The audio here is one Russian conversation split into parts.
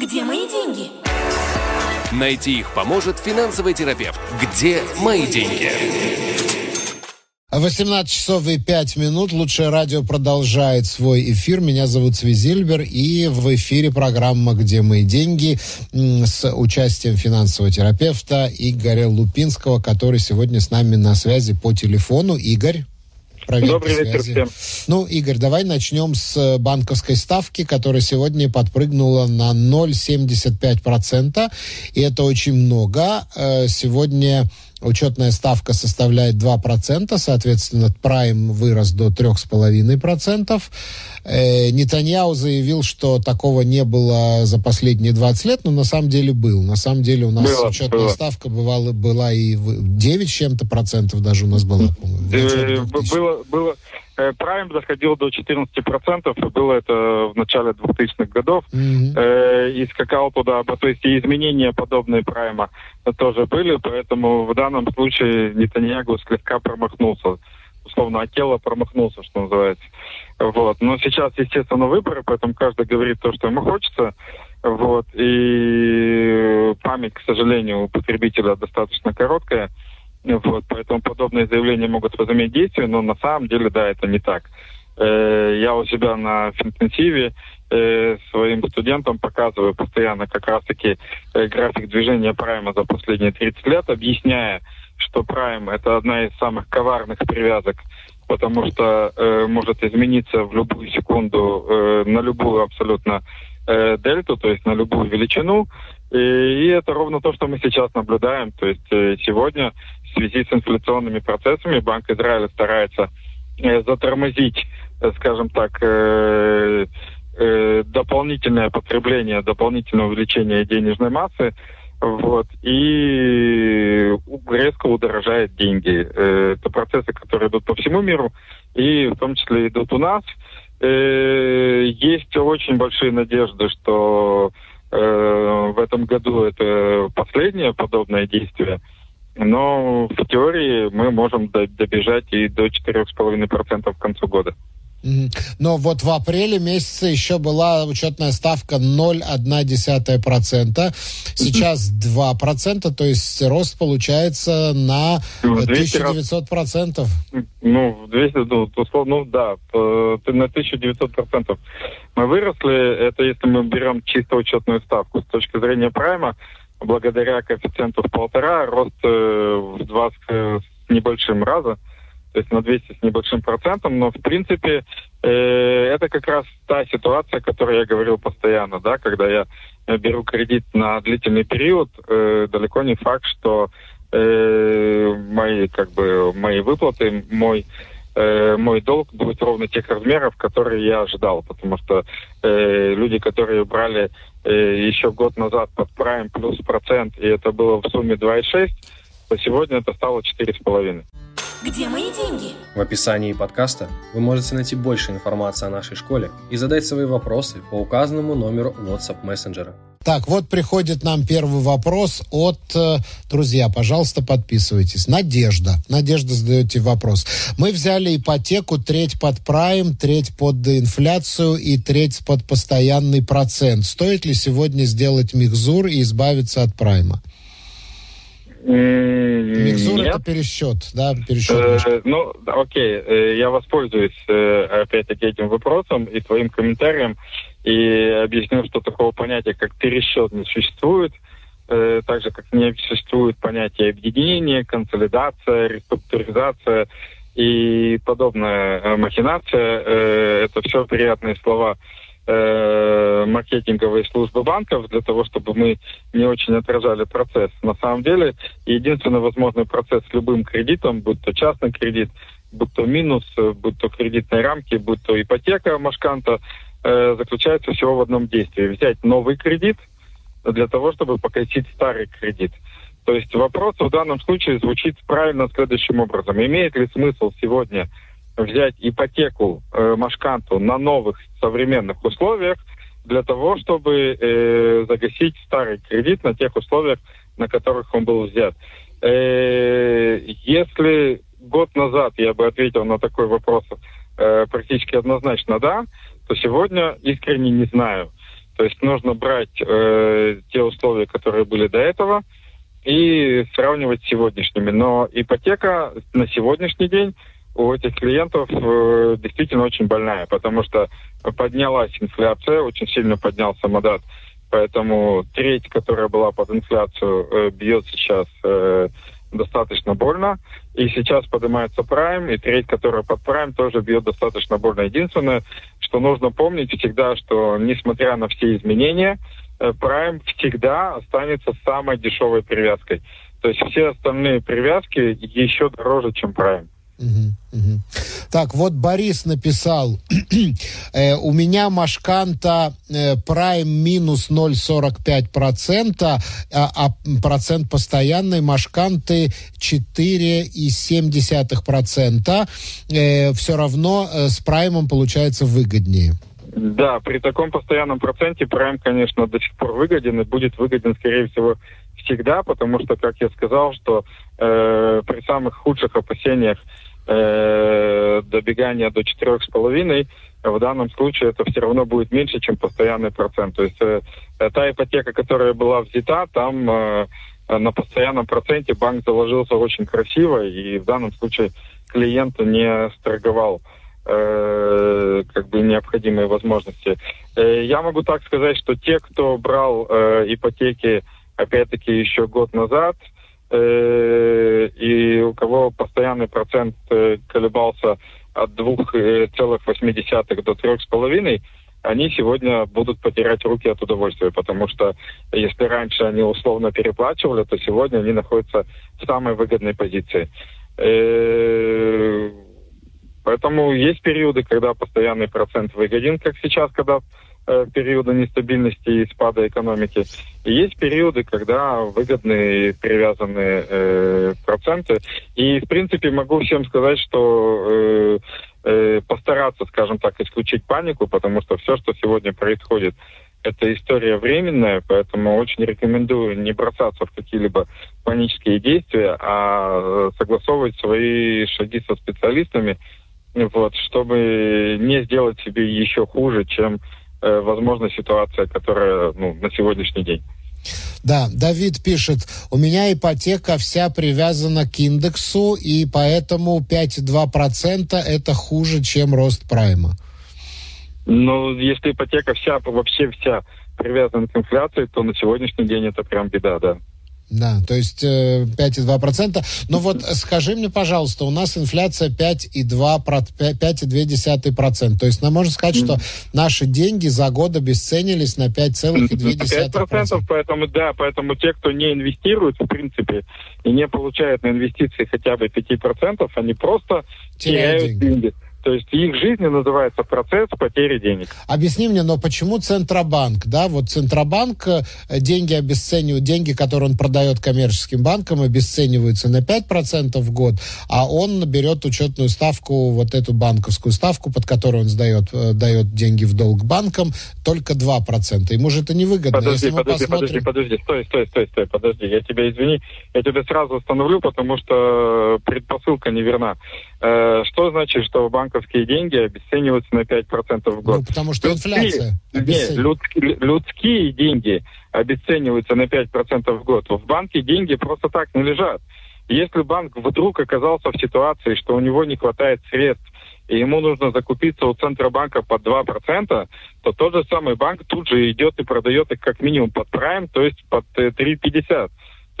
Где мои деньги? Найти их поможет финансовый терапевт. Где мои деньги? 18 часов и 5 минут. Лучшее радио продолжает свой эфир. Меня зовут Свизильбер. И в эфире программа «Где мои деньги» с участием финансового терапевта Игоря Лупинского, который сегодня с нами на связи по телефону. Игорь. Добрый вечер всем. Ну, Игорь, давай начнем с банковской ставки, которая сегодня подпрыгнула на 0,75%. И это очень много. Э, сегодня Учетная ставка составляет 2%, соответственно, прайм вырос до 3,5%. Э, Нетаньяу заявил, что такого не было за последние 20 лет, но на самом деле был. На самом деле у нас было, учетная было. ставка бывала, была и 9 с чем-то процентов даже у нас была. Э, было, было, Prime э, доходил до 14%, было это в начале 2000-х годов, mm-hmm. э, и скакал туда, то есть и изменения подобные Prime тоже были, поэтому в данном случае Нетаньягу слегка промахнулся, условно, Акела промахнулся, что называется. Вот. Но сейчас, естественно, выборы, поэтому каждый говорит то, что ему хочется. Вот. И память, к сожалению, у потребителя достаточно короткая. Вот, поэтому подобные заявления могут возыметь действие, но на самом деле, да, это не так. Э, я у себя на интенсиве э, своим студентам показываю постоянно как раз-таки э, график движения прайма за последние 30 лет, объясняя, что прайм это одна из самых коварных привязок, потому что э, может измениться в любую секунду э, на любую абсолютно э, дельту, то есть на любую величину. И, и это ровно то, что мы сейчас наблюдаем. То есть э, сегодня в связи с инфляционными процессами Банк Израиля старается э, затормозить, э, скажем так, э, дополнительное потребление, дополнительное увеличение денежной массы, вот, и резко удорожает деньги. Это процессы, которые идут по всему миру, и в том числе идут у нас. Есть очень большие надежды, что в этом году это последнее подобное действие – но в теории мы можем добежать и до 4,5% к концу года. Но вот в апреле месяце еще была учетная ставка 0,1%. Сейчас 2%, то есть рост получается на 1900%. Ну, 200, ну, условно, ну да, на 1900%. Мы выросли, это если мы берем чисто учетную ставку. С точки зрения прайма, благодаря коэффициенту в полтора рост э, в два с небольшим раза, то есть на 200 с небольшим процентом, но в принципе э, это как раз та ситуация, о которой я говорил постоянно, да, когда я беру кредит на длительный период, э, далеко не факт, что э, мои как бы мои выплаты, мой э, мой долг будет ровно тех размеров, которые я ожидал, потому что э, люди, которые брали э, еще год назад под Prime плюс процент, и это было в сумме 2,6, то сегодня это стало 4,5. Где мои деньги? В описании подкаста вы можете найти больше информации о нашей школе и задать свои вопросы по указанному номеру WhatsApp мессенджера. Так, вот приходит нам первый вопрос от... Э, друзья, пожалуйста, подписывайтесь. Надежда. Надежда задаете вопрос. Мы взяли ипотеку треть под прайм, треть под инфляцию и треть под постоянный процент. Стоит ли сегодня сделать михзур и избавиться от прайма? Микзур Нет. это пересчет, да, пересчет. Э, ну, окей, э, я воспользуюсь э, опять-таки этим вопросом и твоим комментарием и объясню, что такого понятия, как пересчет, не существует. Э, так же, как не существует понятие объединения, консолидация, реструктуризация и подобная махинация. Э, это все приятные слова э, маркетинговой службы банков для того, чтобы мы не очень отражали процесс. На самом деле, единственный возможный процесс с любым кредитом, будь то частный кредит, будь то минус, будь то кредитные рамки, будь то ипотека Машканта, э, заключается всего в одном действии. Взять новый кредит для того, чтобы погасить старый кредит. То есть вопрос в данном случае звучит правильно следующим образом. Имеет ли смысл сегодня взять ипотеку э, Машканту на новых современных условиях для того, чтобы э, загасить старый кредит на тех условиях, на которых он был взят. Э, если год назад я бы ответил на такой вопрос э, практически однозначно да, то сегодня искренне не знаю. То есть нужно брать э, те условия, которые были до этого, и сравнивать с сегодняшними. Но ипотека на сегодняшний день у этих клиентов э, действительно очень больная, потому что поднялась инфляция, очень сильно поднялся модат, поэтому треть, которая была под инфляцию, э, бьет сейчас э, достаточно больно. И сейчас поднимается прайм, и треть, которая под прайм, тоже бьет достаточно больно. Единственное, что нужно помнить всегда, что несмотря на все изменения, э, прайм всегда останется самой дешевой привязкой. То есть все остальные привязки еще дороже, чем прайм. Так, вот Борис написал, э, у меня Машканта э, Prime минус 0,45%, а, а процент постоянной Машканты 4,7%. Э, все равно э, с Праймом получается выгоднее. Да, при таком постоянном проценте Prime, конечно, до сих пор выгоден и будет выгоден, скорее всего, всегда, потому что, как я сказал, что э, при самых худших опасениях э, добегания до четырех с половиной, в данном случае это все равно будет меньше, чем постоянный процент. То есть э, та ипотека, которая была взята, там э, на постоянном проценте банк заложился очень красиво, и в данном случае клиент не сторговал э, как бы необходимые возможности. Э, я могу так сказать, что те, кто брал э, ипотеки, опять-таки, еще год назад, Э, и у кого постоянный процент э, колебался от 2,8 э, до 3,5, они сегодня будут потерять руки от удовольствия, потому что если раньше они условно переплачивали, то сегодня они находятся в самой выгодной позиции. Поэтому есть периоды, когда постоянный процент выгоден, как сейчас, когда э, периоды нестабильности и спада экономики. И есть периоды, когда выгодные привязанные э, проценты. И, в принципе, могу всем сказать, что э, э, постараться, скажем так, исключить панику, потому что все, что сегодня происходит, это история временная, поэтому очень рекомендую не бросаться в какие-либо панические действия, а э, согласовывать свои шаги со специалистами, вот, чтобы не сделать себе еще хуже, чем, э, возможно, ситуация, которая ну, на сегодняшний день. Да, Давид пишет, у меня ипотека вся привязана к индексу, и поэтому 5,2% это хуже, чем рост прайма. Ну, если ипотека вся, вообще вся привязана к инфляции, то на сегодняшний день это прям беда, да. Да, то есть э, 5,2%. Но вот скажи мне, пожалуйста, у нас инфляция 5,2%. То есть нам можно сказать, что наши деньги за год обесценились на 5,2%. 5%, поэтому, да, поэтому те, кто не инвестирует, в принципе, и не получают на инвестиции хотя бы 5%, они просто теряют, теряют деньги. деньги. То есть их жизнь называется процесс потери денег. Объясни мне, но почему Центробанк, да, вот Центробанк э, деньги обесценивают, деньги, которые он продает коммерческим банкам, обесцениваются на 5% в год, а он берет учетную ставку, вот эту банковскую ставку, под которую он сдает, э, дает деньги в долг банкам, только 2%. Ему же это невыгодно. Подожди, Если подожди, посмотрим... подожди, подожди, стой, стой, стой, стой, подожди, я тебя извини, я тебя сразу остановлю, потому что предпосылка неверна. Э, что значит, что банковские деньги обесцениваются на 5% в год? Ну, потому что людские, инфляция. Нет, людские, людские деньги обесцениваются на 5% в год. В банке деньги просто так не лежат. Если банк вдруг оказался в ситуации, что у него не хватает средств, и ему нужно закупиться у Центробанка под 2%, то тот же самый банк тут же идет и продает их как минимум под прайм, то есть под 3,50.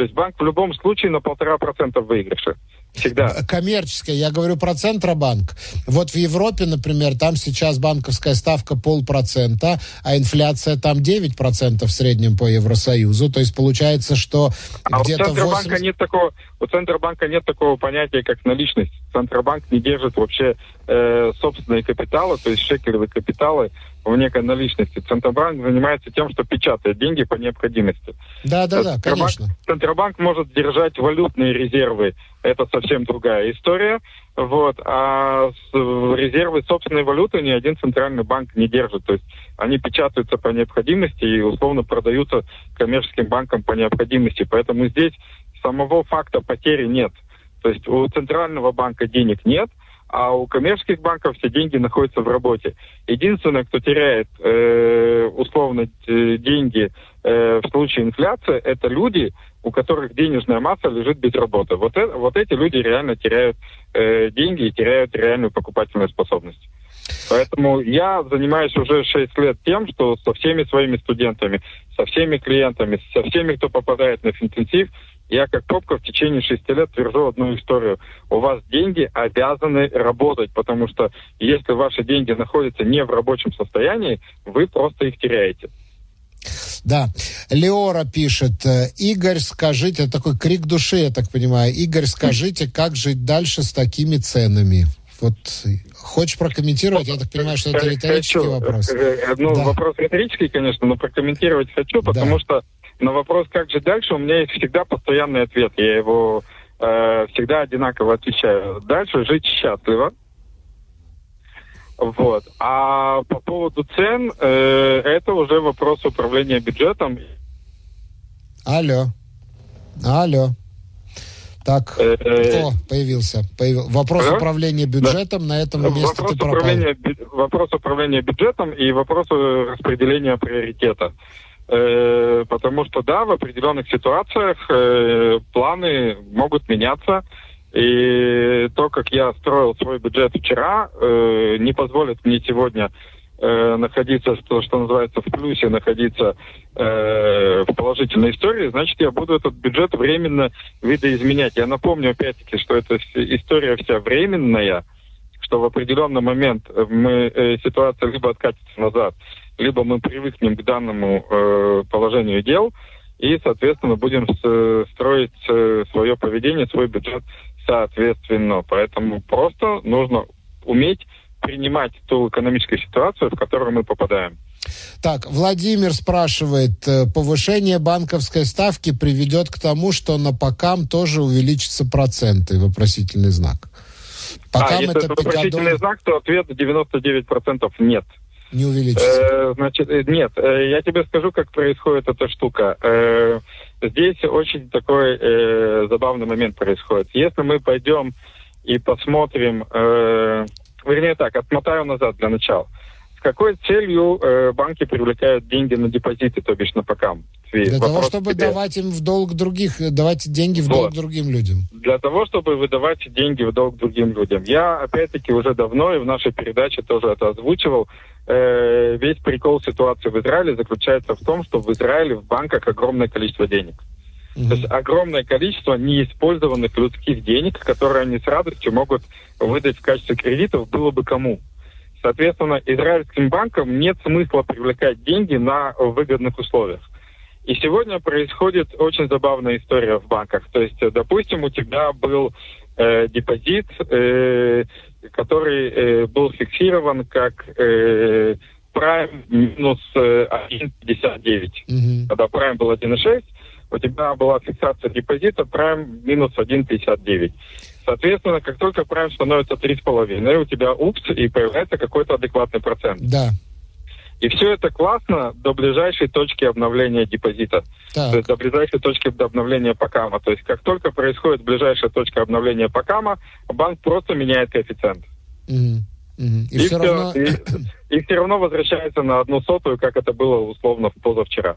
Э, то есть банк в любом случае на полтора процента выигрыша. Всегда. Коммерческая. Я говорю про Центробанк. Вот в Европе, например, там сейчас банковская ставка полпроцента, а инфляция там 9% в среднем по Евросоюзу. То есть получается, что а где-то... У Центробанка, 80... нет такого, у Центробанка нет такого понятия, как наличность. Центробанк не держит вообще э, собственные капиталы, то есть шекелевые капиталы в некой наличности. Центробанк занимается тем, что печатает деньги по необходимости. Да, да, да, конечно. Центробанк может держать валютные резервы. Это совсем другая история. Вот. А резервы собственной валюты ни один центральный банк не держит. То есть они печатаются по необходимости и условно продаются коммерческим банкам по необходимости. Поэтому здесь самого факта потери нет. То есть у центрального банка денег нет, а у коммерческих банков все деньги находятся в работе. Единственное, кто теряет э, условно э, деньги э, в случае инфляции, это люди, у которых денежная масса лежит без работы. Вот, это, вот эти люди реально теряют э, деньги и теряют реальную покупательную способность. Поэтому я занимаюсь уже 6 лет тем, что со всеми своими студентами, со всеми клиентами, со всеми, кто попадает на интенсив, я как пробка в течение шести лет твержу одну историю. У вас деньги обязаны работать, потому что если ваши деньги находятся не в рабочем состоянии, вы просто их теряете. Да. Леора пишет, э, Игорь, скажите, это такой крик души, я так понимаю. Игорь, скажите, как жить дальше с такими ценами? Вот хочешь прокомментировать? Я так понимаю, что это риторический хочу. вопрос. Э, э, ну, да. вопрос риторический, конечно, но прокомментировать хочу, потому да. что на вопрос, как же дальше, у меня есть всегда постоянный ответ. Я его э, всегда одинаково отвечаю. Дальше жить счастливо. Вот. А по поводу цен, э, это уже вопрос управления бюджетом. Алло. Алло. Так, э, о, появился. Появил. Вопрос а? управления бюджетом да. на этом месте вопрос ты пропал. Управления, вопрос управления бюджетом и вопрос распределения приоритета. Э, потому что, да, в определенных ситуациях э, планы могут меняться. И то, как я строил свой бюджет вчера, э, не позволит мне сегодня находиться, что, что называется, в плюсе, находиться э, в положительной истории, значит, я буду этот бюджет временно видоизменять. Я напомню, опять-таки, что эта история вся временная, что в определенный момент мы, э, ситуация либо откатится назад, либо мы привыкнем к данному э, положению дел и, соответственно, будем с, строить э, свое поведение, свой бюджет соответственно. Поэтому просто нужно уметь принимать ту экономическую ситуацию, в которую мы попадаем. Так, Владимир спрашивает, э, повышение банковской ставки приведет к тому, что на покам тоже увеличатся проценты? Вопросительный знак. Покам а, если это, это вопросительный знак, то ответ 99% нет. Не увеличится. Э, значит, э, нет, э, я тебе скажу, как происходит эта штука. Э, здесь очень такой э, забавный момент происходит. Если мы пойдем и посмотрим, э, вернее так, отмотаю назад для начала. С какой целью э, банки привлекают деньги на депозиты, то бишь на покам? Для Вопрос того, чтобы тебе. давать им в долг других, давать деньги в вот. долг другим людям. Для того, чтобы выдавать деньги в долг другим людям. Я, опять-таки, уже давно и в нашей передаче тоже это озвучивал. Э, весь прикол ситуации в Израиле заключается в том, что в Израиле в банках огромное количество денег. Mm-hmm. То есть огромное количество неиспользованных людских денег, которые они с радостью могут выдать в качестве кредитов, было бы кому. Соответственно, израильским банкам нет смысла привлекать деньги на выгодных условиях. И сегодня происходит очень забавная история в банках. То есть, допустим, у тебя был э, депозит, э, который э, был фиксирован как э, Prime минус э, 1,59. Mm-hmm. Когда Prime был 1,6, у тебя была фиксация депозита Prime минус 1,59. Соответственно, как только Prime становится 3,5, у тебя упс, и появляется какой-то адекватный процент. Да. И все это классно до ближайшей точки обновления депозита. Так. То есть до ближайшей точки обновления покама. То есть как только происходит ближайшая точка обновления покама, банк просто меняет коэффициент. Mm-hmm. Mm-hmm. И, и, все равно... и, и все равно возвращается на одну сотую, как это было условно позавчера.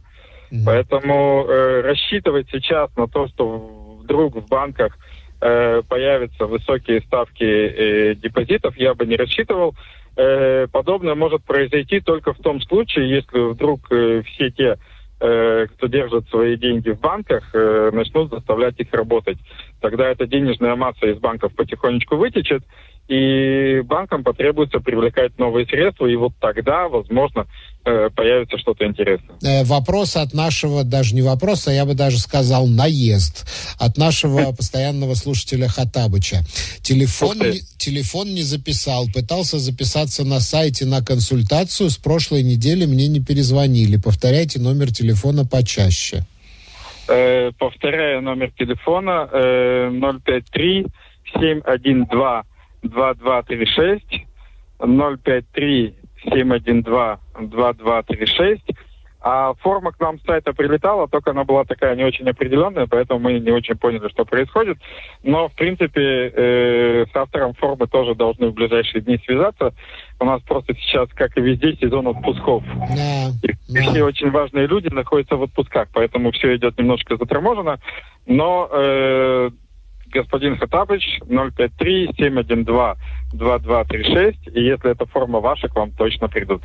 Mm-hmm. Поэтому э, рассчитывать сейчас на то, что вдруг в банках э, появятся высокие ставки э, депозитов, я бы не рассчитывал. Э, подобное может произойти только в том случае, если вдруг э, все те, э, кто держит свои деньги в банках, э, начнут заставлять их работать. Тогда эта денежная масса из банков потихонечку вытечет, и банкам потребуется привлекать новые средства, и вот тогда, возможно, э, появится что-то интересное. Э, вопрос от нашего, даже не вопрос, а я бы даже сказал наезд, от нашего постоянного слушателя Хатабыча. Телефон, телефон не записал, пытался записаться на сайте на консультацию, с прошлой недели мне не перезвонили. Повторяйте номер телефона почаще. Э, повторяю номер телефона э, 053 712 2236 053 712 2236 А форма к нам с сайта прилетала, только она была такая не очень определенная, поэтому мы не очень поняли, что происходит. Но, в принципе, э, с автором формы тоже должны в ближайшие дни связаться. У нас просто сейчас, как и везде, сезон отпусков. Да, и все очень важные люди находятся в отпусках, поэтому все идет немножко заторможено. Но э, господин Хатабыч 053-712-2236. И если эта форма ваша, к вам точно придут.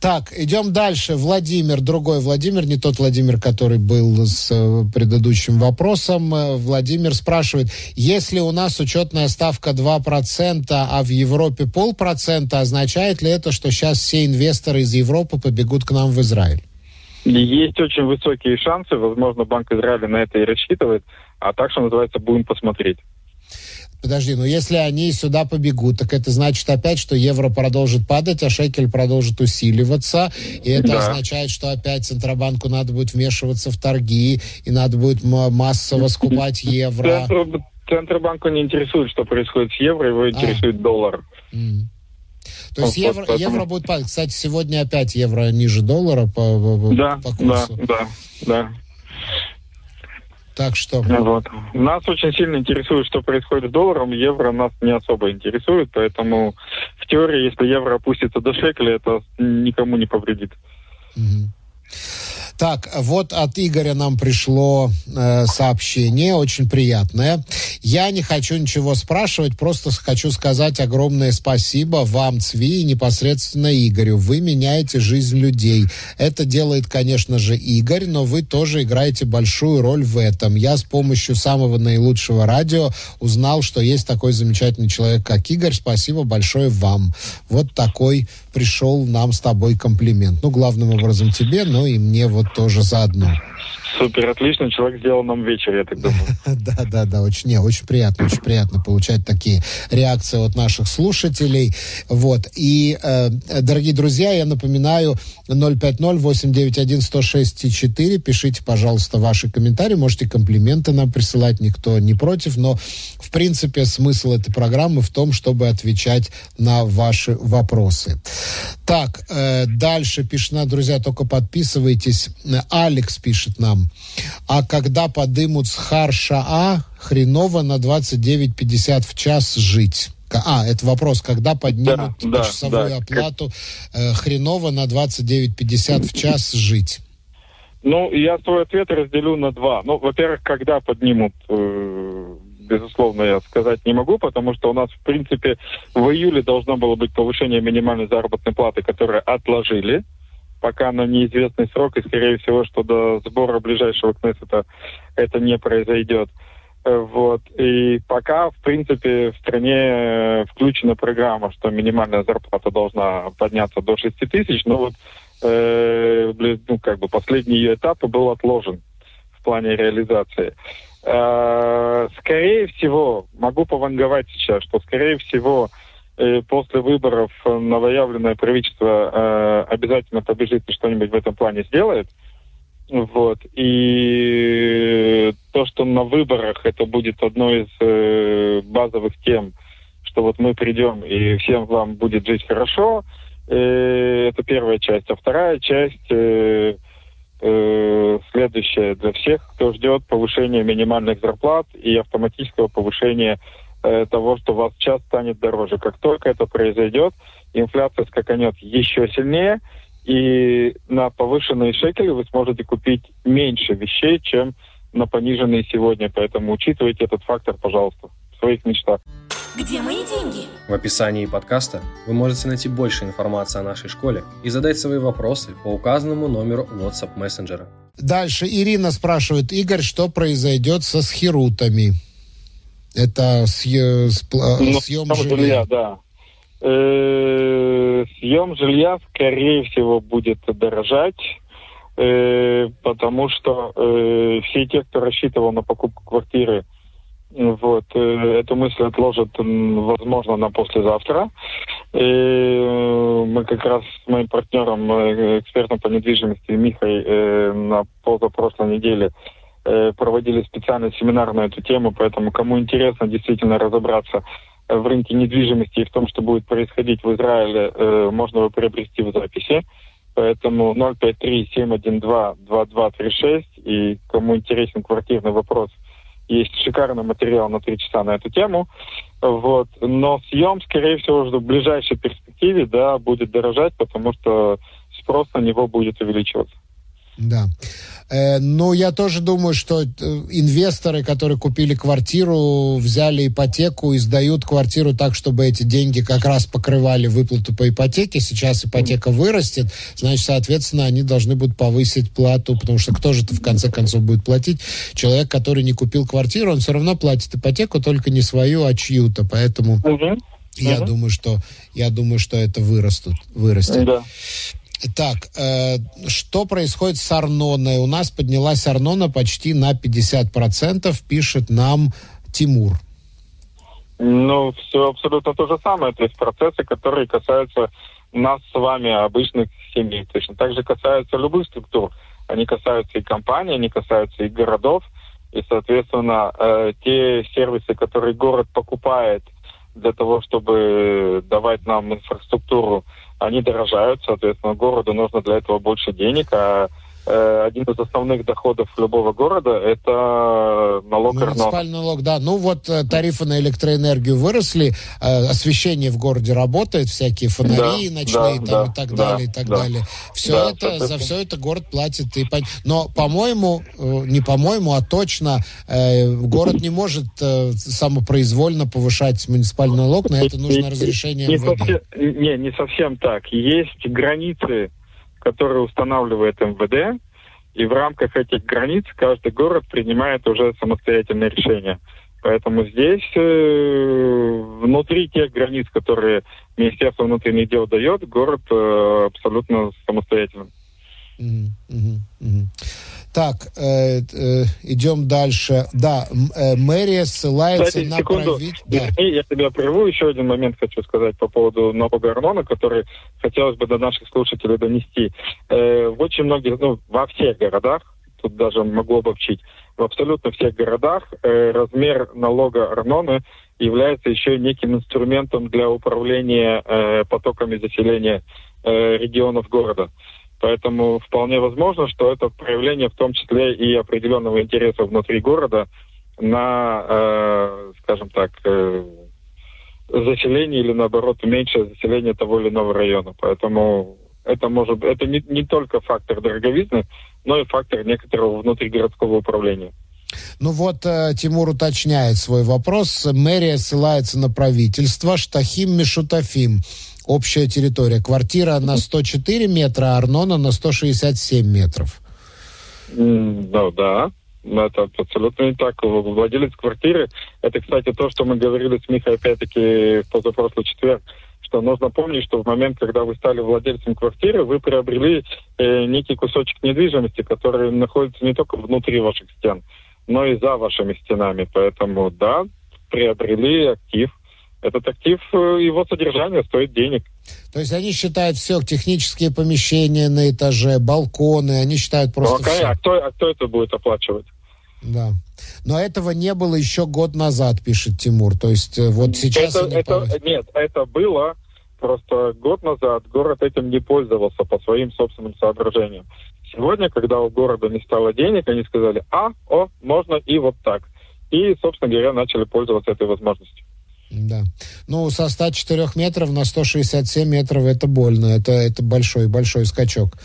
Так, идем дальше. Владимир, другой Владимир, не тот Владимир, который был с э, предыдущим вопросом. Э, Владимир спрашивает, если у нас учетная ставка 2%, а в Европе полпроцента, означает ли это, что сейчас все инвесторы из Европы побегут к нам в Израиль? Есть очень высокие шансы, возможно, Банк Израиля на это и рассчитывает, а так, что называется, будем посмотреть. Подожди, но если они сюда побегут, так это значит опять, что евро продолжит падать, а шекель продолжит усиливаться. И это да. означает, что опять Центробанку надо будет вмешиваться в торги, и надо будет массово скупать евро. Центробанку не интересует, что происходит с евро, его интересует а. доллар. Mm. То есть евро, поэтому... евро будет падать. Кстати, сегодня опять евро ниже доллара по, по, да, по курсу. Да, да, да. Так что... Вот. Нас очень сильно интересует, что происходит с долларом. Евро нас не особо интересует, поэтому в теории, если евро опустится до шекеля, это никому не повредит. Угу. Так, вот от Игоря нам пришло э, сообщение, очень приятное. Я не хочу ничего спрашивать, просто хочу сказать огромное спасибо вам, Цви, и непосредственно Игорю. Вы меняете жизнь людей. Это делает, конечно же, Игорь, но вы тоже играете большую роль в этом. Я с помощью самого наилучшего радио узнал, что есть такой замечательный человек, как Игорь. Спасибо большое вам. Вот такой пришел нам с тобой комплимент. Ну, главным образом тебе, но и мне вот тоже заодно. Супер, отлично. Человек сделал нам вечер, я так думаю. Да, да, да, очень, не, очень приятно, очень приятно получать такие реакции от наших слушателей. Вот. И, э, дорогие друзья, я напоминаю, 050-891-106-4. Пишите, пожалуйста, ваши комментарии. Можете комплименты нам присылать, никто не против. Но, в принципе, смысл этой программы в том, чтобы отвечать на ваши вопросы. Так, э, дальше пишет, на, друзья, только подписывайтесь. Алекс пишет нам. А когда подымут с Харша-А, хреново на 29,50 в час жить. А, это вопрос, когда поднимут да, часовую да, оплату э, хреново на 29,50 в час жить? Ну, я свой ответ разделю на два. Ну, во-первых, когда поднимут, э, безусловно, я сказать не могу, потому что у нас, в принципе, в июле должно было быть повышение минимальной заработной платы, которое отложили пока на неизвестный срок, и, скорее всего, что до сбора ближайшего Кнессета это не произойдет. Э, вот. И пока, в принципе, в стране э, включена программа, что минимальная зарплата должна подняться до 6 тысяч, но вот э, ну, как бы последний ее этап был отложен в плане реализации. Э, скорее всего, могу пованговать сейчас, что, скорее всего, э, после выборов новоявленное правительство э, обязательно побежит и что-нибудь в этом плане сделает. Вот. И то, что на выборах это будет одной из э, базовых тем, что вот мы придем и всем вам будет жить хорошо, э, это первая часть. А вторая часть э, э, следующая для всех, кто ждет повышения минимальных зарплат и автоматического повышения того, что у вас час станет дороже. Как только это произойдет, инфляция скаканет еще сильнее – и на повышенные шекели вы сможете купить меньше вещей, чем на пониженные сегодня. Поэтому учитывайте этот фактор, пожалуйста, в своих мечтах. Где мои деньги? В описании подкаста вы можете найти больше информации о нашей школе и задать свои вопросы по указанному номеру WhatsApp мессенджера. Дальше Ирина спрашивает, Игорь, что произойдет со схерутами? Это съ... ну, съем жилья. Да. Э, съем жилья, скорее всего, будет дорожать, э, потому что э, все те, кто рассчитывал на покупку квартиры, вот, эту мысль отложат, возможно, на послезавтра. И мы как раз с моим партнером, экспертом по недвижимости Михой на позапрошлой неделе проводили специальный семинар на эту тему, поэтому кому интересно действительно разобраться в рынке недвижимости и в том, что будет происходить в Израиле, э, можно его приобрести в записи. Поэтому 053-712-2236. И кому интересен квартирный вопрос, есть шикарный материал на три часа на эту тему. Вот. Но съем, скорее всего, в ближайшей перспективе да, будет дорожать, потому что спрос на него будет увеличиваться. Да. Э, ну, я тоже думаю, что э, инвесторы, которые купили квартиру, взяли ипотеку и сдают квартиру так, чтобы эти деньги как раз покрывали выплату по ипотеке. Сейчас ипотека вырастет, значит, соответственно, они должны будут повысить плату, потому что кто же это в конце концов будет платить? Человек, который не купил квартиру, он все равно платит ипотеку, только не свою, а чью-то. Поэтому угу. я угу. думаю, что я думаю, что это вырастут, вырастет. Да. Так, э, что происходит с Арноной? У нас поднялась Арнона почти на 50%, пишет нам Тимур. Ну, все абсолютно то же самое. То есть процессы, которые касаются нас с вами, обычных семей. Точно так же касаются любых структур. Они касаются и компаний, они касаются и городов. И, соответственно, э, те сервисы, которые город покупает для того, чтобы давать нам инфраструктуру они дорожают, соответственно, городу нужно для этого больше денег, а один из основных доходов любого города – это налог Муниципальный налог, да. Ну вот э, тарифы на электроэнергию выросли, э, освещение в городе работает, всякие фонари да, ночные да, там, да, и так да, далее, и так да, далее. Все да, это, за все это город платит. И, но, по-моему, не по-моему, а точно, город не может самопроизвольно повышать муниципальный налог, на это нужно разрешение не, МВД. Совсем, не, не совсем так. Есть границы которые устанавливает МВД, и в рамках этих границ каждый город принимает уже самостоятельное решение. Поэтому здесь э, внутри тех границ, которые Министерство внутренних дел дает, город э, абсолютно самостоятельный. Mm-hmm. Mm-hmm. Так, э, э, идем дальше. Да, э, мэрия ссылается Кстати, на правительство. Да. Я тебя прерву. Еще один момент хочу сказать по поводу нового Арнона, который хотелось бы до наших слушателей донести. Э, в очень многих, ну, во всех городах, тут даже могу обобщить, в абсолютно всех городах э, размер налога Арнона является еще неким инструментом для управления э, потоками заселения э, регионов города. Поэтому вполне возможно, что это проявление в том числе и определенного интереса внутри города на, э, скажем так, э, заселение или наоборот меньшее заселение того или иного района. Поэтому это может это не, не только фактор дороговизны, но и фактор некоторого внутригородского управления. Ну вот э, Тимур уточняет свой вопрос. Мэрия ссылается на правительство. Штахим Мишутафим общая территория. Квартира на 104 метра, а Арнона на 167 метров. Ну да, это абсолютно не так. Владелец квартиры, это, кстати, то, что мы говорили с Михой опять-таки в позапрошлый четверг, что нужно помнить, что в момент, когда вы стали владельцем квартиры, вы приобрели э, некий кусочек недвижимости, который находится не только внутри ваших стен, но и за вашими стенами. Поэтому, да, приобрели актив, этот актив, э, его содержание стоит денег. То есть они считают все, технические помещения на этаже, балконы, они считают просто ну, а, все. А кто, а кто это будет оплачивать? Да. Но этого не было еще год назад, пишет Тимур. То есть э, вот сейчас... Это, это, нет, это было просто год назад. Город этим не пользовался по своим собственным соображениям. Сегодня, когда у города не стало денег, они сказали, а, о, можно и вот так. И, собственно говоря, начали пользоваться этой возможностью. Да. Ну, со 104 метров на 167 метров это больно. Это, это большой, большой скачок.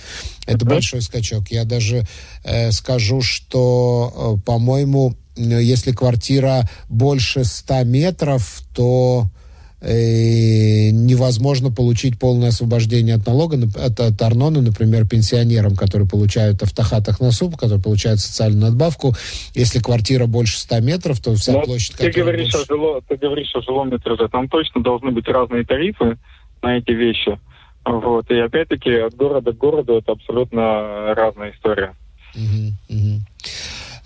Это uh-huh. большой скачок. Я даже э, скажу, что, э, по-моему, если квартира больше 100 метров, то э, невозможно получить полное освобождение от налога, от, от Арнона, например, пенсионерам, которые получают автохатах на суп, которые получают социальную надбавку. Если квартира больше 100 метров, то вся Но ну, площадь... Ты говоришь, больше... о жило, ты говоришь о жилом этаже. Там точно должны быть разные тарифы на эти вещи. Вот. И опять-таки от города к городу это абсолютно разная история. Угу, угу.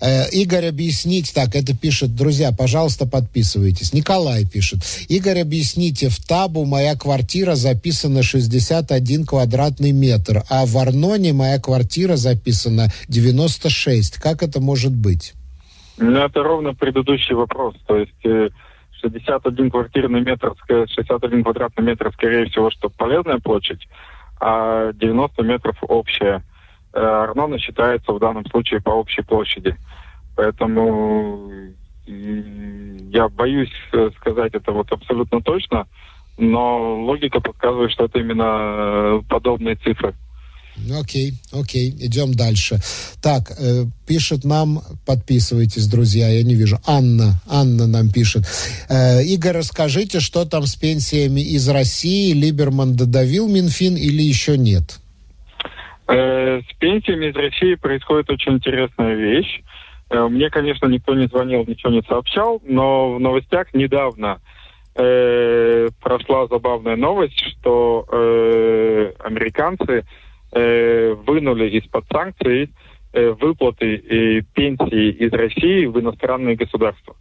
Э, Игорь, объяснить, так, это пишет, друзья, пожалуйста, подписывайтесь. Николай пишет. Игорь, объясните, в Табу моя квартира записана 61 квадратный метр, а в Арноне моя квартира записана 96. Как это может быть? Ну, это ровно предыдущий вопрос. То есть 61 э, квартирный метр, 61 квадратный метр, скорее всего, что полезная площадь, а 90 метров общее. Э, Арнона считается в данном случае по общей площади. Поэтому я боюсь э, сказать это вот абсолютно точно, но логика подсказывает, что это именно подобные цифры. Ну, окей, окей, идем дальше. Так, э, пишет нам, подписывайтесь, друзья, я не вижу. Анна, Анна нам пишет. Э, Игорь, расскажите, что там с пенсиями из России? Либерман додавил Минфин или еще нет? Э, с пенсиями из России происходит очень интересная вещь. Э, мне, конечно, никто не звонил, ничего не сообщал, но в новостях недавно э, прошла забавная новость, что э, американцы э, вынули из-под санкций э, выплаты и пенсии из России в иностранные государства.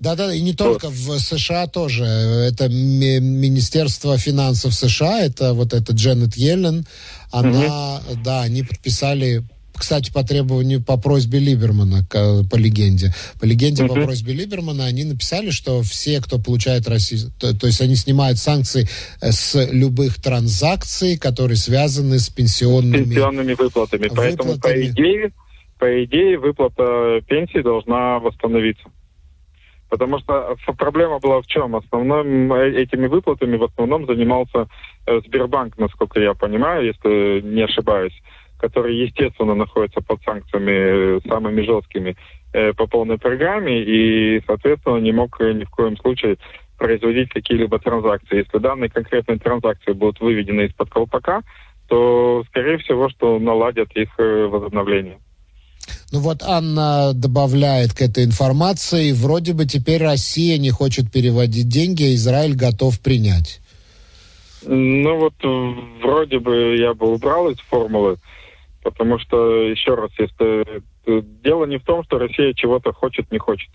Да-да, и не только вот. в США тоже. Это ми- Министерство финансов США, это вот эта Дженнет Йеллен, она, угу. да, они подписали кстати, по требованию, по просьбе Либермана, по легенде. По легенде, uh-huh. по просьбе Либермана, они написали, что все, кто получает Россию, то, то есть они снимают санкции э, с любых транзакций, которые связаны с пенсионными, пенсионными выплатами. выплатами. Поэтому, по идее, по идее, выплата пенсии должна восстановиться. Потому что проблема была в чем? Основным э, этими выплатами в основном занимался э, Сбербанк, насколько я понимаю, если не ошибаюсь который, естественно, находится под санкциями э, самыми жесткими по полной программе и, соответственно, не мог ни в коем случае производить какие-либо транзакции. Если данные конкретные транзакции будут выведены из-под колпака, то, скорее всего, что наладят их возобновление. Ну вот Анна добавляет к этой информации, вроде бы теперь Россия не хочет переводить деньги, а Израиль готов принять. Ну вот вроде бы я бы убрал из формулы Потому что, еще раз, если э, дело не в том, что Россия чего-то хочет, не хочет.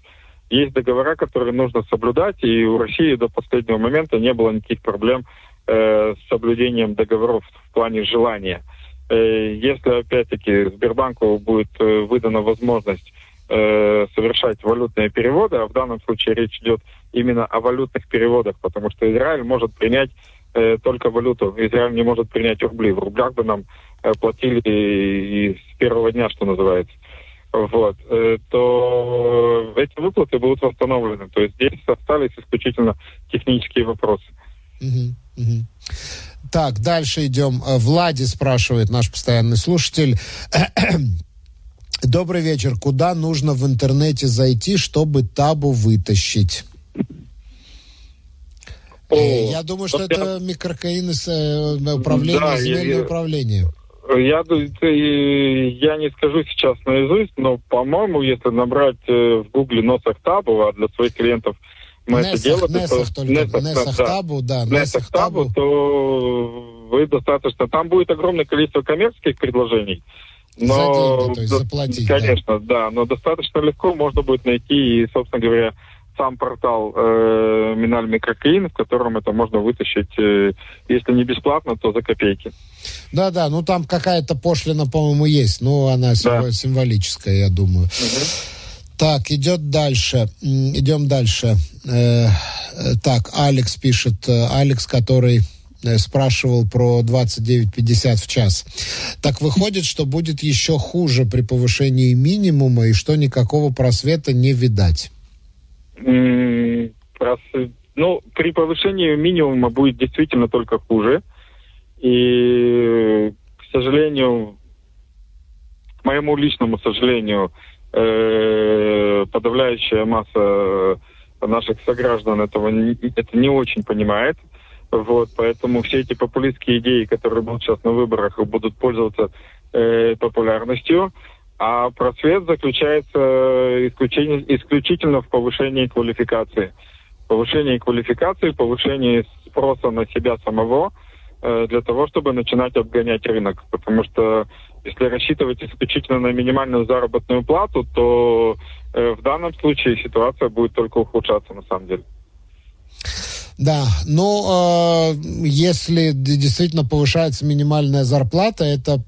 Есть договора, которые нужно соблюдать, и у России до последнего момента не было никаких проблем э, с соблюдением договоров в плане желания. Э, если, опять-таки, Сбербанку будет э, выдана возможность э, совершать валютные переводы, а в данном случае речь идет именно о валютных переводах, потому что Израиль может принять э, только валюту. Израиль не может принять рубли. В рублях бы нам э, платили и, с первого дня, что называется. Вот. Э, то эти выплаты будут восстановлены. То есть здесь остались исключительно технические вопросы. Угу, угу. Так, дальше идем. Э, Влади спрашивает, наш постоянный слушатель. Добрый вечер. Куда нужно в интернете зайти, чтобы табу вытащить? О, я думаю, что это микрокаины с э, управление, да, земельное я, управление. Я, я не скажу сейчас наизусть, но, по-моему, если набрать э, в гугле Носах Табу, а для своих клиентов мы Несах, это делаем... Несах, то, только, Несах, Несах да, Табу, да. Несах Табу, то вы достаточно... Там будет огромное количество коммерческих предложений. Но, за деньги, то есть заплатить. Конечно, да. да, но достаточно легко можно будет найти и, собственно говоря, сам портал э, Миналь Микрокаин, в котором это можно вытащить, э, если не бесплатно, то за копейки. Да-да, ну там какая-то пошлина, по-моему, есть, но она да. символическая, я думаю. Угу. Так, идет дальше. Идем дальше. Э, так, Алекс пишет. Э, Алекс, который э, спрашивал про 29,50 в час. Так выходит, что будет еще хуже при повышении минимума и что никакого просвета не видать. Ну, при повышении минимума будет действительно только хуже. И, к сожалению, к моему личному сожалению, э, подавляющая масса наших сограждан этого это не очень понимает. Вот, поэтому все эти популистские идеи, которые будут сейчас на выборах, будут пользоваться э, популярностью. А просвет заключается исключительно, исключительно в повышении квалификации. Повышении квалификации, повышении спроса на себя самого э, для того, чтобы начинать обгонять рынок. Потому что если рассчитывать исключительно на минимальную заработную плату, то э, в данном случае ситуация будет только ухудшаться на самом деле. Да, но э, если действительно повышается минимальная зарплата, это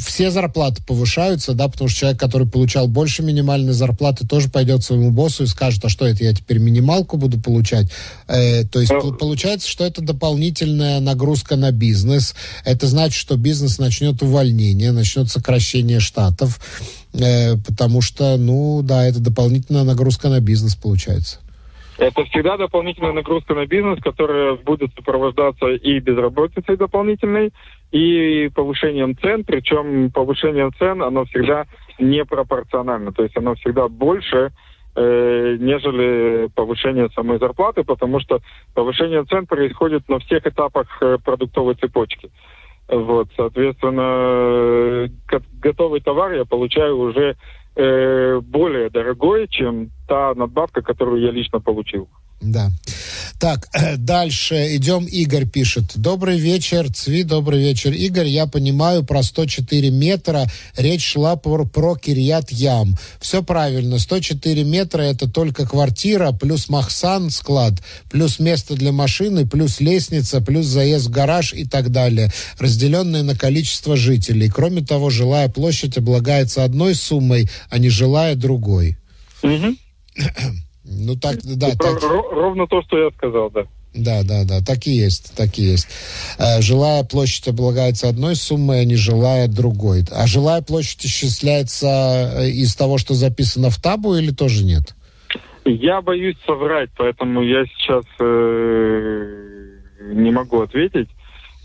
все зарплаты повышаются, да, потому что человек, который получал больше минимальной зарплаты, тоже пойдет своему боссу и скажет, а что это, я теперь минималку буду получать. Э, то есть ну, получается, что это дополнительная нагрузка на бизнес. Это значит, что бизнес начнет увольнение, начнет сокращение штатов, э, потому что, ну, да, это дополнительная нагрузка на бизнес получается. Это всегда дополнительная нагрузка на бизнес, которая будет сопровождаться и безработицей дополнительной, и повышением цен, причем повышение цен, оно всегда непропорционально, то есть оно всегда больше, э, нежели повышение самой зарплаты, потому что повышение цен происходит на всех этапах э, продуктовой цепочки. Вот, соответственно, э, готовый товар я получаю уже э, более дорогой, чем та надбавка, которую я лично получил. Да. Так, дальше идем. Игорь пишет. Добрый вечер, Цви, добрый вечер. Игорь, я понимаю, про 104 метра речь шла про, про Кирьят Ям. Все правильно. 104 метра это только квартира, плюс Махсан, склад, плюс место для машины, плюс лестница, плюс заезд в гараж и так далее, разделенные на количество жителей. Кроме того, жилая площадь облагается одной суммой, а не жилая другой. Угу. Ну так, да. Так... Ровно то, что я сказал, да. Да, да, да, так и есть, так и есть. Э, жилая площадь облагается одной суммой, а не жилая другой. А жилая площадь исчисляется э, из того, что записано в табу или тоже нет? Я боюсь соврать, поэтому я сейчас э, не могу ответить.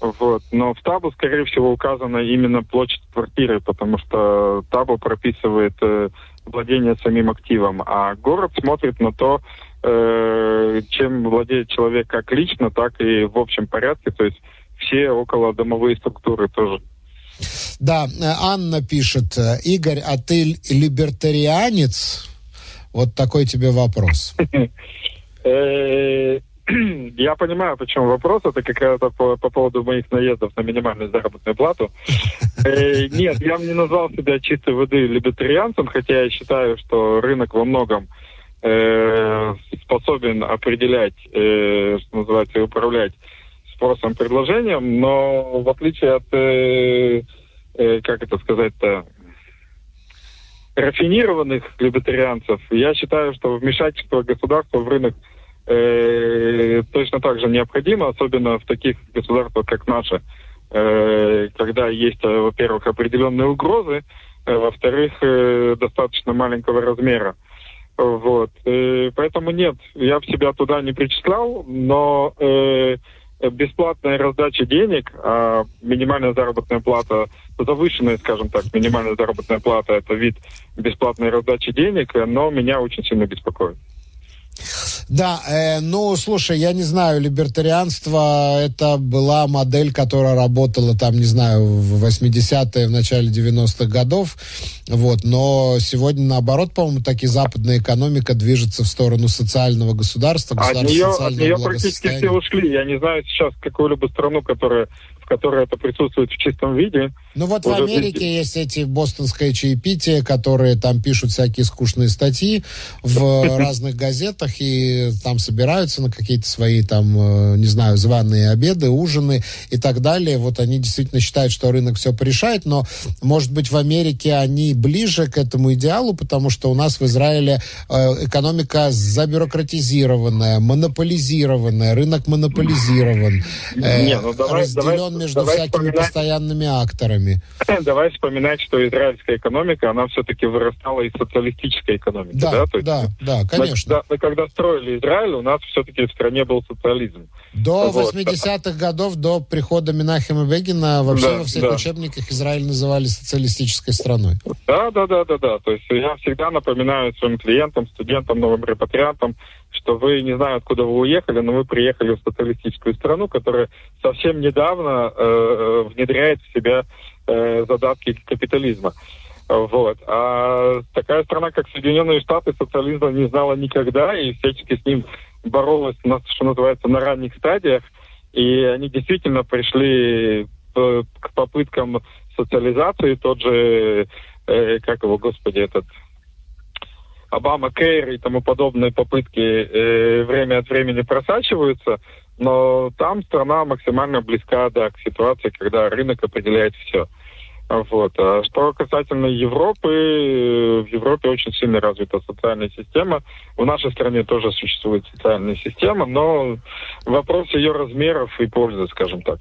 Вот. Но в табу, скорее всего, указана именно площадь квартиры, потому что табу прописывает э, владение самим активом, а город смотрит на то, э, чем владеет человек как лично, так и в общем порядке, то есть все около домовые структуры тоже. Да, э, Анна пишет, э, Игорь, а ты либертарианец? Вот такой тебе вопрос. Я понимаю, почему вопрос. Это как раз по, по поводу моих наездов на минимальную заработную плату. Э, нет, я не назвал себя чистой воды либертарианцем, хотя я считаю, что рынок во многом э, способен определять, э, что называется, управлять спросом предложением, но в отличие от, как это сказать-то, рафинированных либертарианцев, я считаю, что вмешательство государства в рынок э, точно так же необходимо, особенно в таких государствах, как наше, э, когда есть, э, во-первых, определенные угрозы, э, во-вторых, э, достаточно маленького размера. Вот. Э, поэтому нет, я в себя туда не причислял, но э, бесплатная раздача денег, а минимальная заработная плата, завышенная, скажем так, минимальная заработная плата, это вид бесплатной раздачи денег, но меня очень сильно беспокоит. Да, э, ну, слушай, я не знаю, либертарианство это была модель, которая работала там, не знаю, в 80-е, в начале 90-х годов, вот, но сегодня наоборот, по-моему, таки западная экономика движется в сторону социального государства, государства от нее, от нее практически все ушли. Я не знаю сейчас какую-либо страну, которая которой это присутствует в чистом виде. Ну вот в Америке виде. есть эти бостонское чаепитие, которые там пишут всякие скучные статьи в разных газетах и там собираются на какие-то свои там, э, не знаю, званые обеды, ужины и так далее. Вот они действительно считают, что рынок все порешает, но, может быть, в Америке они ближе к этому идеалу, потому что у нас в Израиле э, экономика забюрократизированная, монополизированная, рынок монополизирован, э, Не, ну давай, разделен давай между Давай всякими вспоминать... постоянными акторами. Давай вспоминать, что израильская экономика, она все-таки вырастала из социалистической экономики. Да, да, То есть, да, да, конечно. Мы, когда строили Израиль, у нас все-таки в стране был социализм. До вот. 80-х годов, до прихода Минахима Бегина, вообще да, во всех да. учебниках Израиль называли социалистической страной. Да, да, да, да, да. То есть я всегда напоминаю своим клиентам, студентам, новым репатриантам, что вы не знаю, откуда вы уехали, но вы приехали в социалистическую страну, которая совсем недавно э, э внедряет в себя э, задатки капитализма. Вот. А такая страна, как Соединенные Штаты, социализма не знала никогда и всячески с ним боролась, что называется, на ранних стадиях. И они действительно пришли к попыткам социализации. Тот же, э, как его, господи, этот Обама Кейр и тому подобные попытки э, время от времени просачиваются, но там страна максимально близка да, к ситуации, когда рынок определяет все. Вот. А что касательно Европы, э, в Европе очень сильно развита социальная система. В нашей стране тоже существует социальная система, но вопрос ее размеров и пользы, скажем так.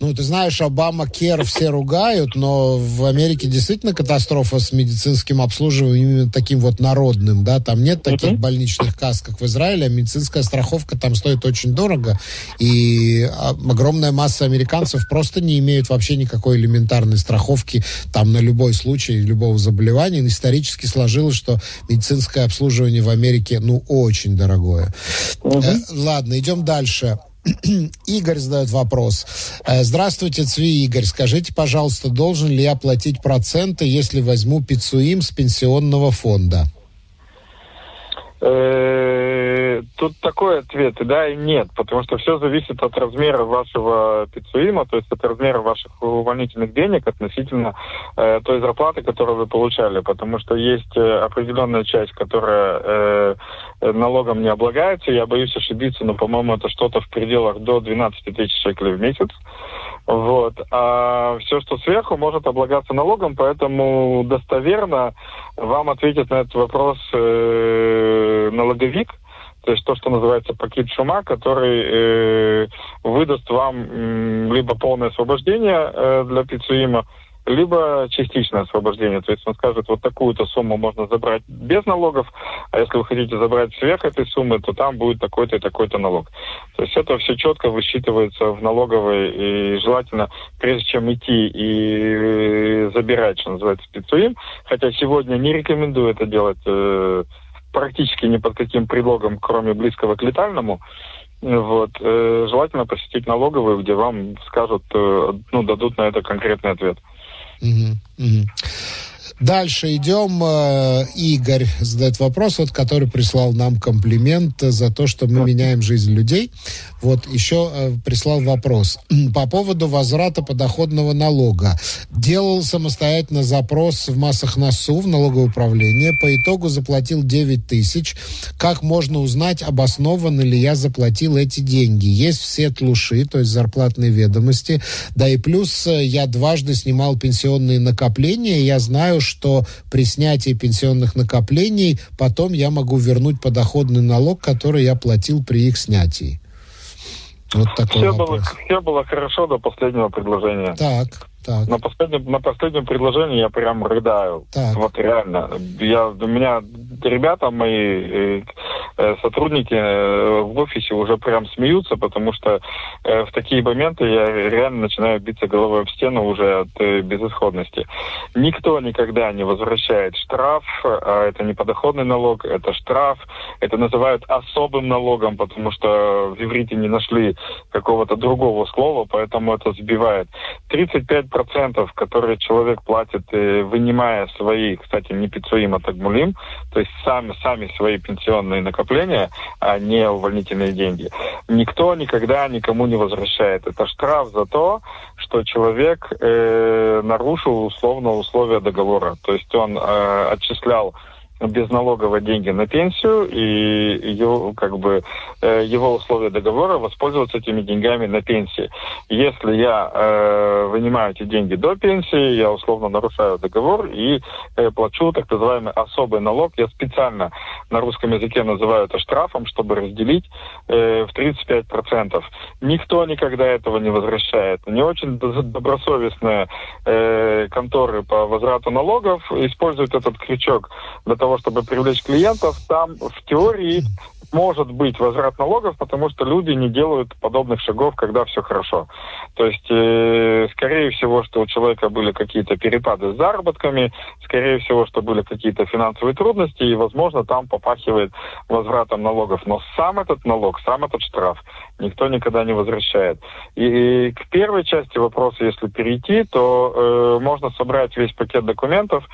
Ну, ты знаешь, Обама Кер все ругают, но в Америке действительно катастрофа с медицинским обслуживанием именно таким вот народным, да, там нет таких uh-huh. больничных касс, как в Израиле, а медицинская страховка там стоит очень дорого, и огромная масса американцев просто не имеют вообще никакой элементарной страховки там на любой случай любого заболевания. Исторически сложилось, что медицинское обслуживание в Америке, ну, очень дорогое. Э, ладно, идем дальше. Игорь задает вопрос. Э, здравствуйте, Цви Игорь. Скажите, пожалуйста, должен ли я платить проценты, если возьму пиццуим с пенсионного фонда? Тут такой ответ, да и нет, потому что все зависит от размера вашего пиццуима, то есть от размера ваших увольнительных денег относительно э, той зарплаты, которую вы получали, потому что есть э, определенная часть, которая э, налогом не облагается, я боюсь ошибиться, но, по-моему, это что-то в пределах до 12 тысяч шекелей в месяц. Вот. А все, что сверху, может облагаться налогом, поэтому достоверно вам ответит на этот вопрос э, налоговик, то есть то, что называется пакет шума, который э, выдаст вам э, либо полное освобождение э, для пиццуима, либо частичное освобождение. То есть он скажет, вот такую-то сумму можно забрать без налогов, а если вы хотите забрать сверх этой суммы, то там будет такой-то и такой-то налог. То есть это все четко высчитывается в налоговой, и желательно, прежде чем идти и забирать, что называется, спецуим, хотя сегодня не рекомендую это делать э, практически ни под каким предлогом, кроме близкого к летальному, вот. Э, желательно посетить налоговую, где вам скажут, э, ну, дадут на это конкретный ответ. Угу, угу. Дальше идем. Э, Игорь задает вопрос, вот, который прислал нам комплимент за то, что мы меняем жизнь людей. Вот еще э, прислал вопрос по поводу возврата подоходного налога. Делал самостоятельно запрос в массах НАСУ в налоговое управление. По итогу заплатил 9 тысяч. Как можно узнать, обоснованно ли я заплатил эти деньги? Есть все тлуши, то есть зарплатные ведомости. Да и плюс э, я дважды снимал пенсионные накопления. Я знаю, что при снятии пенсионных накоплений потом я могу вернуть подоходный налог, который я платил при их снятии. Вот такой все, вопрос. было, все было хорошо до последнего предложения. Так. Так. На последнем, на последнем предложении я прям рыдаю. Так. Вот реально. Я, у меня ребята мои, э, э, сотрудники э, в офисе уже прям смеются, потому что в такие моменты я реально начинаю биться головой в стену уже от безысходности. Никто никогда не возвращает штраф, а это не подоходный налог, это штраф. Это называют особым налогом, потому что в иврите не нашли какого-то другого слова, поэтому это сбивает. 35 процентов, которые человек платит, э, вынимая свои, кстати, не пиццуим, а тагмулим, то есть сами, сами свои пенсионные накопления, а не увольнительные деньги, никто никогда никому не возвращает. Это штраф за то, что человек э, нарушил условно условия договора. То есть он э, отчислял безналогово деньги на пенсию и его, как бы, э, его условия договора воспользоваться этими деньгами на пенсии. Если я э, вынимаю эти деньги до пенсии, я условно нарушаю договор и э, плачу так называемый особый налог. Я специально на русском языке называю это штрафом, чтобы разделить э, в 35%. Никто никогда этого не возвращает. Не очень добросовестные э, конторы по возврату налогов используют этот крючок для того, того, чтобы привлечь клиентов, там в теории может быть возврат налогов, потому что люди не делают подобных шагов, когда все хорошо. То есть, э, скорее всего, что у человека были какие-то перепады с заработками, скорее всего, что были какие-то финансовые трудности, и, возможно, там попахивает возвратом налогов. Но сам этот налог, сам этот штраф никто никогда не возвращает. И, и к первой части вопроса, если перейти, то э, можно собрать весь пакет документов,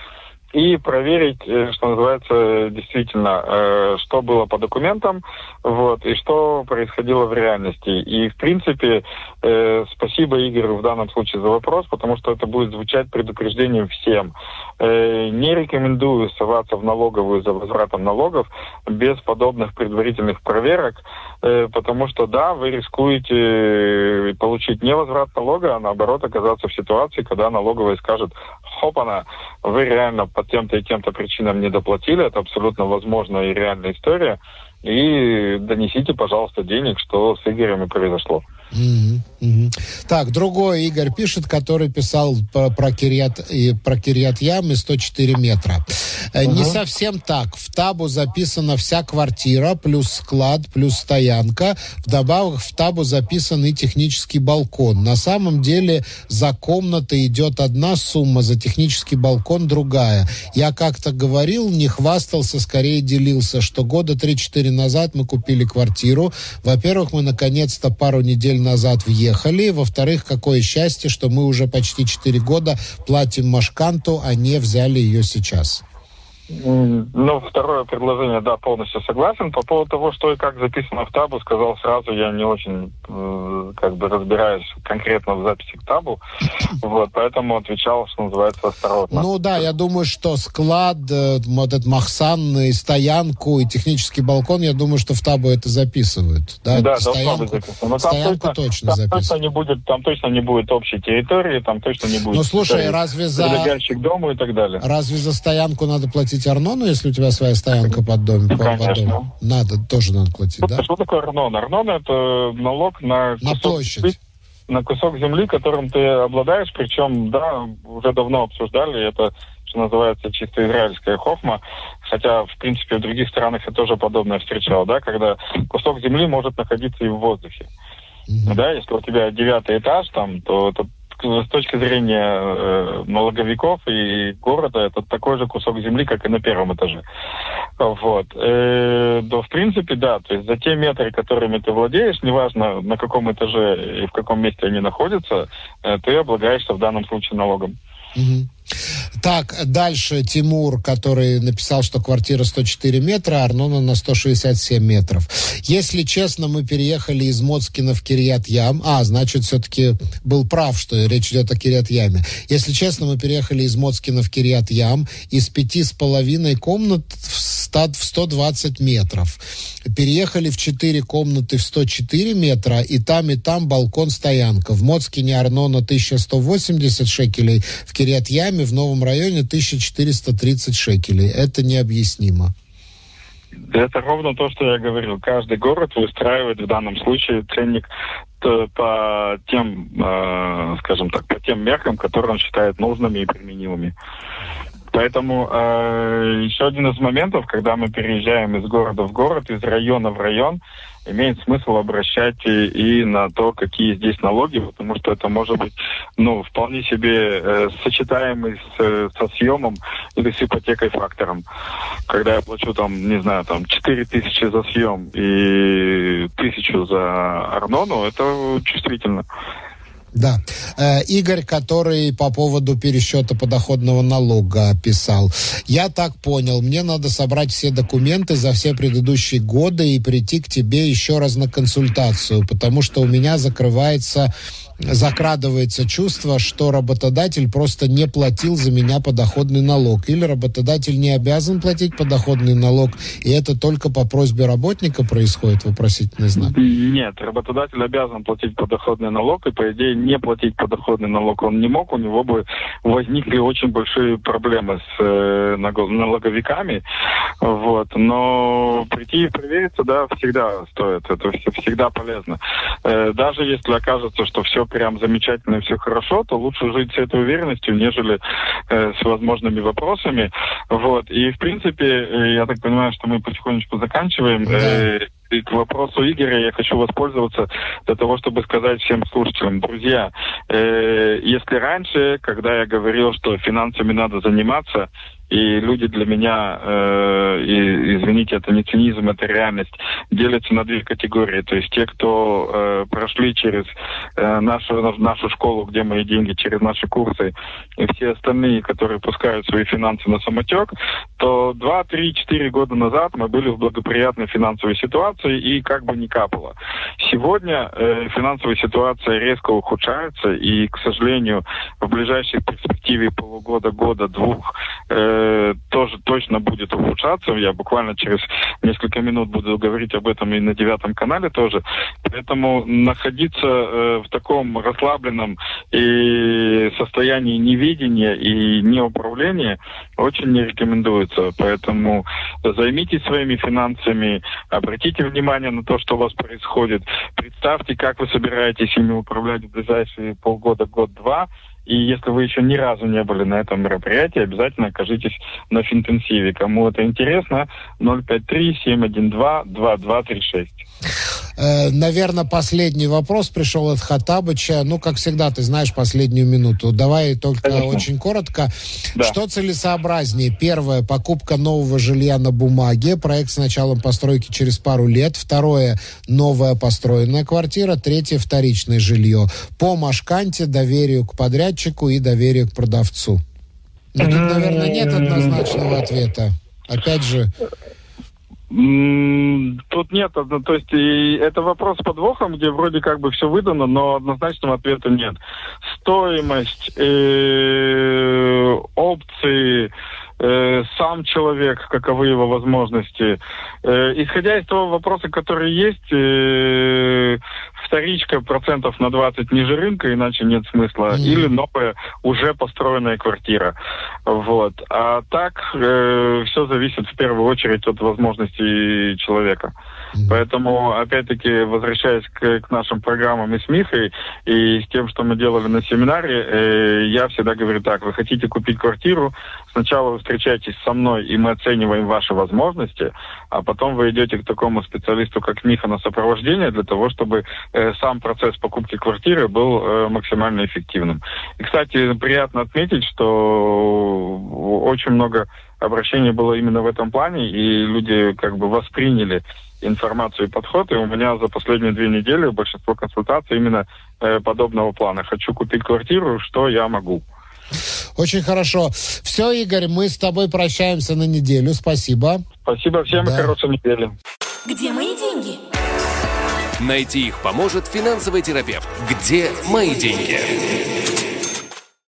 и проверить, э, что называется, действительно, э, что было по документам, вот, и что происходило в реальности. И, в принципе, э, спасибо Игорю в данном случае за вопрос, потому что это будет звучать предупреждением всем. Э, не рекомендую соваться в налоговую за возвратом налогов без подобных предварительных проверок, э, потому что, да, вы рискуете э, получить не возврат налога, а наоборот оказаться в ситуации, когда налоговая скажет, хопана, вы реально по тем-то и тем-то причинам не доплатили, это абсолютно возможная и реальная история, и донесите, пожалуйста, денег, что с Игорем и произошло. Так, другой Игорь пишет, который писал про, про, Кирьят, и, про Кирьят Ямы 104 метра. Угу. Не совсем так. В табу записана вся квартира, плюс склад, плюс стоянка. Вдобавок в табу записан и технический балкон. На самом деле за комнаты идет одна сумма, за технический балкон другая. Я как-то говорил, не хвастался, скорее делился, что года 3-4 назад мы купили квартиру. Во-первых, мы наконец-то пару недель назад въехали. Во-вторых, какое счастье, что мы уже почти 4 года платим Машканту, а не взяли ее сейчас. Ну, второе предложение, да, полностью согласен. По поводу того, что и как записано в табу, сказал сразу, я не очень э, как бы разбираюсь конкретно в записи к табу. Вот, поэтому отвечал, что называется, осторожно. Ну да, я думаю, что склад, э, вот этот Махсан, и стоянку, и технический балкон, я думаю, что в табу это записывают. Да, да стоянку, быть записано. Но стоянку точно, точно там записано. Точно не будет, там точно не будет общей территории, там точно не будет... Ну слушай, разве за... Дому и так далее. Разве за стоянку надо платить платить Арнону, если у тебя своя стоянка под домом? Под домом? Надо, тоже надо платить, что, да? Что такое Арнон? Арнон это налог на... На площадь. На кусок земли, которым ты обладаешь, причем, да, уже давно обсуждали, это что называется чисто израильская хохма, хотя, в принципе, в других странах я тоже подобное встречал, да, когда кусок земли может находиться и в воздухе. Mm-hmm. Да, если у тебя девятый этаж там, то это с точки зрения э, налоговиков и города, это такой же кусок земли, как и на первом этаже. Вот. Э, да, в принципе, да, то есть за те метры, которыми ты владеешь, неважно на каком этаже и в каком месте они находятся, э, ты облагаешься в данном случае налогом. Угу. Так, дальше Тимур, который написал, что квартира 104 метра, а Арнона на 167 метров. Если честно, мы переехали из Моцкина в Кирьят-Ям. А, значит, все-таки был прав, что речь идет о Кирьят-Яме. Если честно, мы переехали из Моцкина в Кирьят-Ям из пяти с половиной комнат в, 100, в 120 метров. Переехали в четыре комнаты в 104 метра, и там, и там балкон-стоянка. В Моцкине Арнона 1180 шекелей, в Кирьят-Яме в новом районе 1430 шекелей. Это необъяснимо. Это ровно то, что я говорил. Каждый город выстраивает в данном случае ценник по тем, э, скажем так, по тем меркам, которые он считает нужными и применимыми. Поэтому э, еще один из моментов, когда мы переезжаем из города в город, из района в район, имеет смысл обращать и, и на то, какие здесь налоги, потому что это может быть, ну, вполне себе э, сочетаемый с, со съемом или с ипотекой фактором. Когда я плачу там, не знаю, там 4 тысячи за съем и тысячу за Арнону, это чувствительно. Да. Э, Игорь, который по поводу пересчета подоходного налога писал. Я так понял, мне надо собрать все документы за все предыдущие годы и прийти к тебе еще раз на консультацию, потому что у меня закрывается закрадывается чувство, что работодатель просто не платил за меня подоходный налог. Или работодатель не обязан платить подоходный налог, и это только по просьбе работника происходит, вопросительный знак? Нет, работодатель обязан платить подоходный налог, и, по идее, не платить подоходный налог он не мог, у него бы возникли очень большие проблемы с э, налоговиками. Вот. Но прийти и провериться, да, всегда стоит. Это всегда полезно. Э, даже если окажется, что все прям замечательно и все хорошо, то лучше жить с этой уверенностью, нежели э, с возможными вопросами. Вот. И, в принципе, э, я так понимаю, что мы потихонечку заканчиваем. Э, и к вопросу Игоря я хочу воспользоваться для того, чтобы сказать всем слушателям, друзья, э, если раньше, когда я говорил, что финансами надо заниматься, и люди для меня, э, и, извините, это не цинизм, это реальность, делятся на две категории. То есть те, кто э, прошли через э, нашу, нашу школу, где мои деньги, через наши курсы, и все остальные, которые пускают свои финансы на самотек, то 2, 3, 4 года назад мы были в благоприятной финансовой ситуации и как бы не капало. Сегодня э, финансовая ситуация резко ухудшается, и, к сожалению, в ближайшей перспективе полугода, года, двух э, тоже точно будет улучшаться. Я буквально через несколько минут буду говорить об этом и на девятом канале тоже. Поэтому находиться э, в таком расслабленном и состоянии невидения и неуправления очень не рекомендуется. Поэтому займитесь своими финансами, обратите внимание на то, что у вас происходит. Представьте, как вы собираетесь ими управлять в ближайшие полгода, год-два. И если вы еще ни разу не были на этом мероприятии, обязательно окажитесь на финтенсиве. Кому это интересно, 053-712-2236. Э, наверное, последний вопрос пришел от Хатабыча. Ну, как всегда, ты знаешь последнюю минуту. Давай только Конечно. очень коротко. Да. Что целесообразнее? Первое, покупка нового жилья на бумаге. Проект с началом постройки через пару лет. Второе, новая построенная квартира. Третье, вторичное жилье. По Машканте, доверию к подрядчику и доверию к продавцу. Ну, тут, наверное, нет однозначного ответа. Опять же, Тут нет, то есть и это вопрос с подвохом, где вроде как бы все выдано, но однозначного ответа нет. Стоимость, э, опции, э, сам человек, каковы его возможности. Э, исходя из того вопроса, который есть, э, вторичка процентов на 20 ниже рынка, иначе нет смысла, mm-hmm. или новая уже построенная квартира. Вот. А так э, все зависит в первую очередь от возможностей человека. Поэтому, опять-таки, возвращаясь к, к нашим программам и с Михой, и с тем, что мы делали на семинаре, э, я всегда говорю так, вы хотите купить квартиру, сначала вы встречаетесь со мной, и мы оцениваем ваши возможности, а потом вы идете к такому специалисту, как Миха, на сопровождение для того, чтобы Э, сам процесс покупки квартиры был э, максимально эффективным. И, кстати, приятно отметить, что очень много обращений было именно в этом плане, и люди как бы восприняли информацию и подход, и у меня за последние две недели большинство консультаций именно э, подобного плана. Хочу купить квартиру, что я могу. Очень хорошо. Все, Игорь, мы с тобой прощаемся на неделю. Спасибо. Спасибо всем да. и хорошей недели. Где мои деньги? Найти их поможет финансовый терапевт. Где мои деньги?